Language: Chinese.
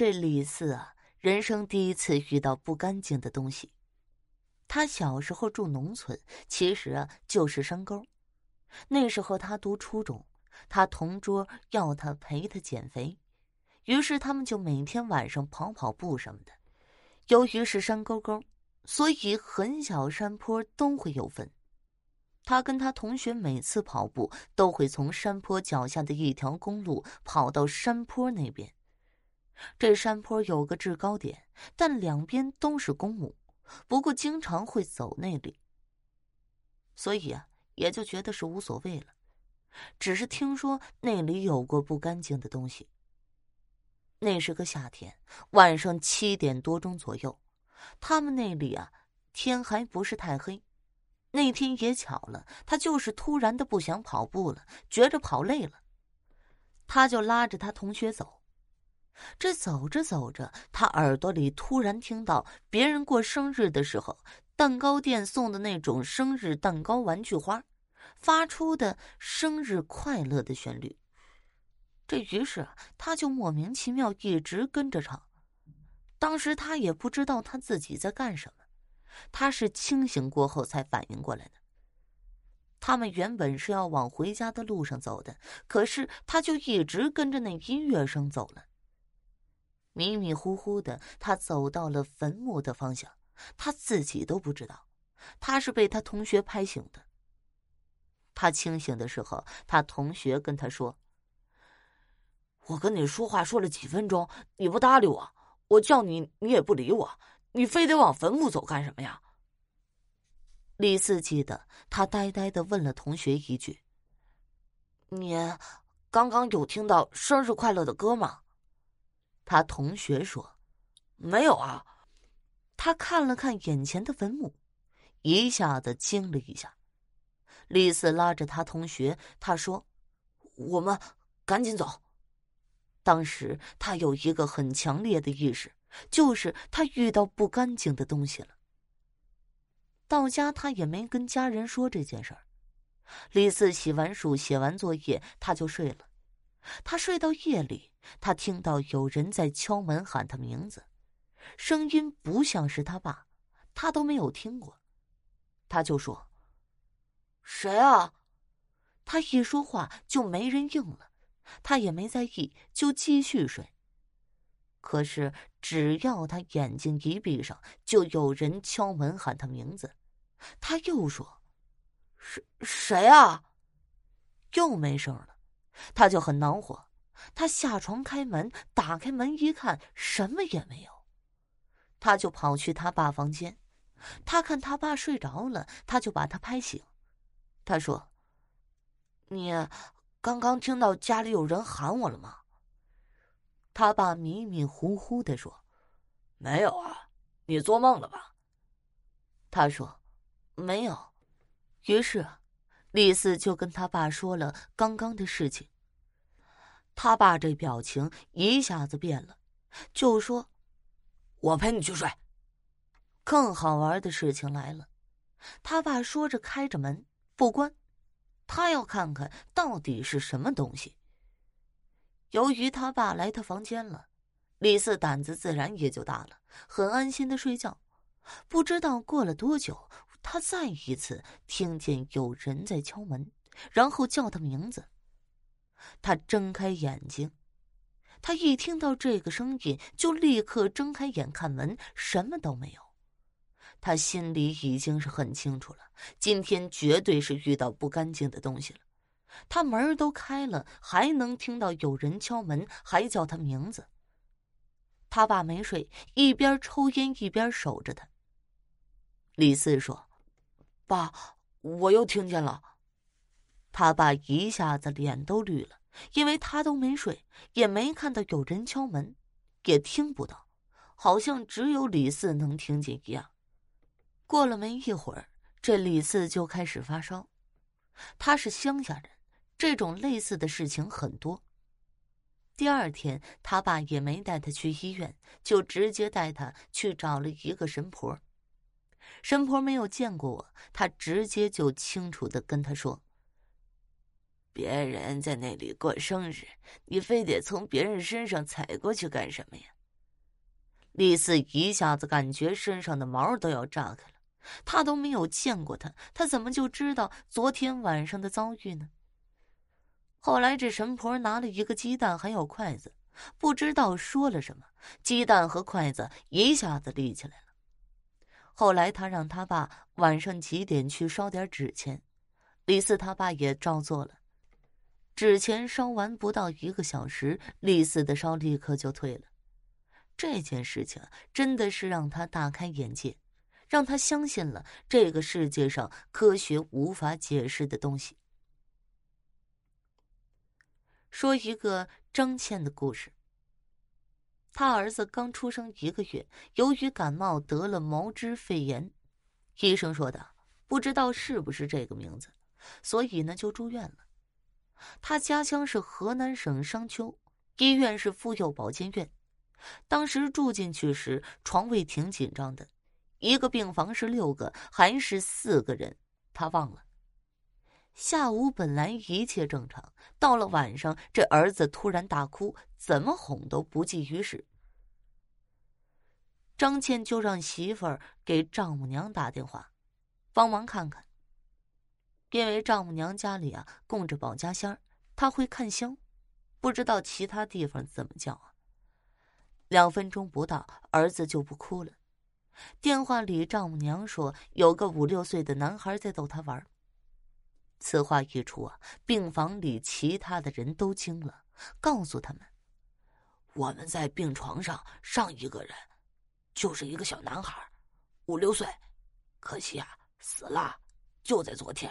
这李四啊，人生第一次遇到不干净的东西。他小时候住农村，其实啊就是山沟。那时候他读初中，他同桌要他陪他减肥，于是他们就每天晚上跑跑步什么的。由于是山沟沟，所以很小山坡都会有坟。他跟他同学每次跑步都会从山坡脚下的一条公路跑到山坡那边。这山坡有个制高点，但两边都是公墓，不过经常会走那里，所以啊，也就觉得是无所谓了。只是听说那里有过不干净的东西。那是个夏天，晚上七点多钟左右，他们那里啊，天还不是太黑。那天也巧了，他就是突然的不想跑步了，觉着跑累了，他就拉着他同学走。这走着走着，他耳朵里突然听到别人过生日的时候，蛋糕店送的那种生日蛋糕玩具花，发出的生日快乐的旋律。这于是他就莫名其妙一直跟着唱。当时他也不知道他自己在干什么。他是清醒过后才反应过来的。他们原本是要往回家的路上走的，可是他就一直跟着那音乐声走了。迷迷糊糊的，他走到了坟墓的方向，他自己都不知道，他是被他同学拍醒的。他清醒的时候，他同学跟他说：“我跟你说话说了几分钟，你不搭理我，我叫你你也不理我。”你非得往坟墓走干什么呀？李四记得，他呆呆的问了同学一句：“你刚刚有听到生日快乐的歌吗？”他同学说：“没有啊。”他看了看眼前的坟墓，一下子惊了一下。李四拉着他同学，他说：“我们赶紧走。”当时他有一个很强烈的意识。就是他遇到不干净的东西了。到家他也没跟家人说这件事儿。李四洗完漱、写完作业，他就睡了。他睡到夜里，他听到有人在敲门喊他名字，声音不像是他爸，他都没有听过。他就说：“谁啊？”他一说话就没人应了，他也没在意，就继续睡。可是，只要他眼睛一闭上，就有人敲门喊他名字。他又说：“谁谁啊？”又没声了，他就很恼火。他下床开门，打开门一看，什么也没有。他就跑去他爸房间，他看他爸睡着了，他就把他拍醒。他说：“你刚刚听到家里有人喊我了吗？”他爸迷迷糊糊的说：“没有啊，你做梦了吧？”他说：“没有。”于是，李四就跟他爸说了刚刚的事情。他爸这表情一下子变了，就说：“我陪你去睡。”更好玩的事情来了，他爸说着开着门不关，他要看看到底是什么东西。由于他爸来他房间了，李四胆子自然也就大了，很安心的睡觉。不知道过了多久，他再一次听见有人在敲门，然后叫他名字。他睁开眼睛，他一听到这个声音，就立刻睁开眼看门，什么都没有。他心里已经是很清楚了，今天绝对是遇到不干净的东西了。他门都开了，还能听到有人敲门，还叫他名字。他爸没睡，一边抽烟一边守着他。李四说：“爸，我又听见了。”他爸一下子脸都绿了，因为他都没睡，也没看到有人敲门，也听不到，好像只有李四能听见一样。过了没一会儿，这李四就开始发烧。他是乡下人。这种类似的事情很多。第二天，他爸也没带他去医院，就直接带他去找了一个神婆。神婆没有见过我，他直接就清楚的跟他说：“别人在那里过生日，你非得从别人身上踩过去干什么呀？李四一下子感觉身上的毛都要炸开了。他都没有见过他，她怎么就知道昨天晚上的遭遇呢？后来这神婆拿了一个鸡蛋，还有筷子，不知道说了什么，鸡蛋和筷子一下子立起来了。后来他让他爸晚上几点去烧点纸钱，李四他爸也照做了。纸钱烧完不到一个小时，李四的烧立刻就退了。这件事情真的是让他大开眼界，让他相信了这个世界上科学无法解释的东西。说一个张倩的故事。他儿子刚出生一个月，由于感冒得了毛支肺炎，医生说的不知道是不是这个名字，所以呢就住院了。他家乡是河南省商丘，医院是妇幼保健院。当时住进去时，床位挺紧张的，一个病房是六个还是四个人，他忘了。下午本来一切正常，到了晚上，这儿子突然大哭，怎么哄都不济于事。张倩就让媳妇儿给丈母娘打电话，帮忙看看。因为丈母娘家里啊供着保家仙儿，她会看香，不知道其他地方怎么叫啊。两分钟不到，儿子就不哭了。电话里丈母娘说，有个五六岁的男孩在逗他玩。此话一出啊，病房里其他的人都惊了，告诉他们：“我们在病床上上一个人，就是一个小男孩，五六岁，可惜啊，死了，就在昨天。”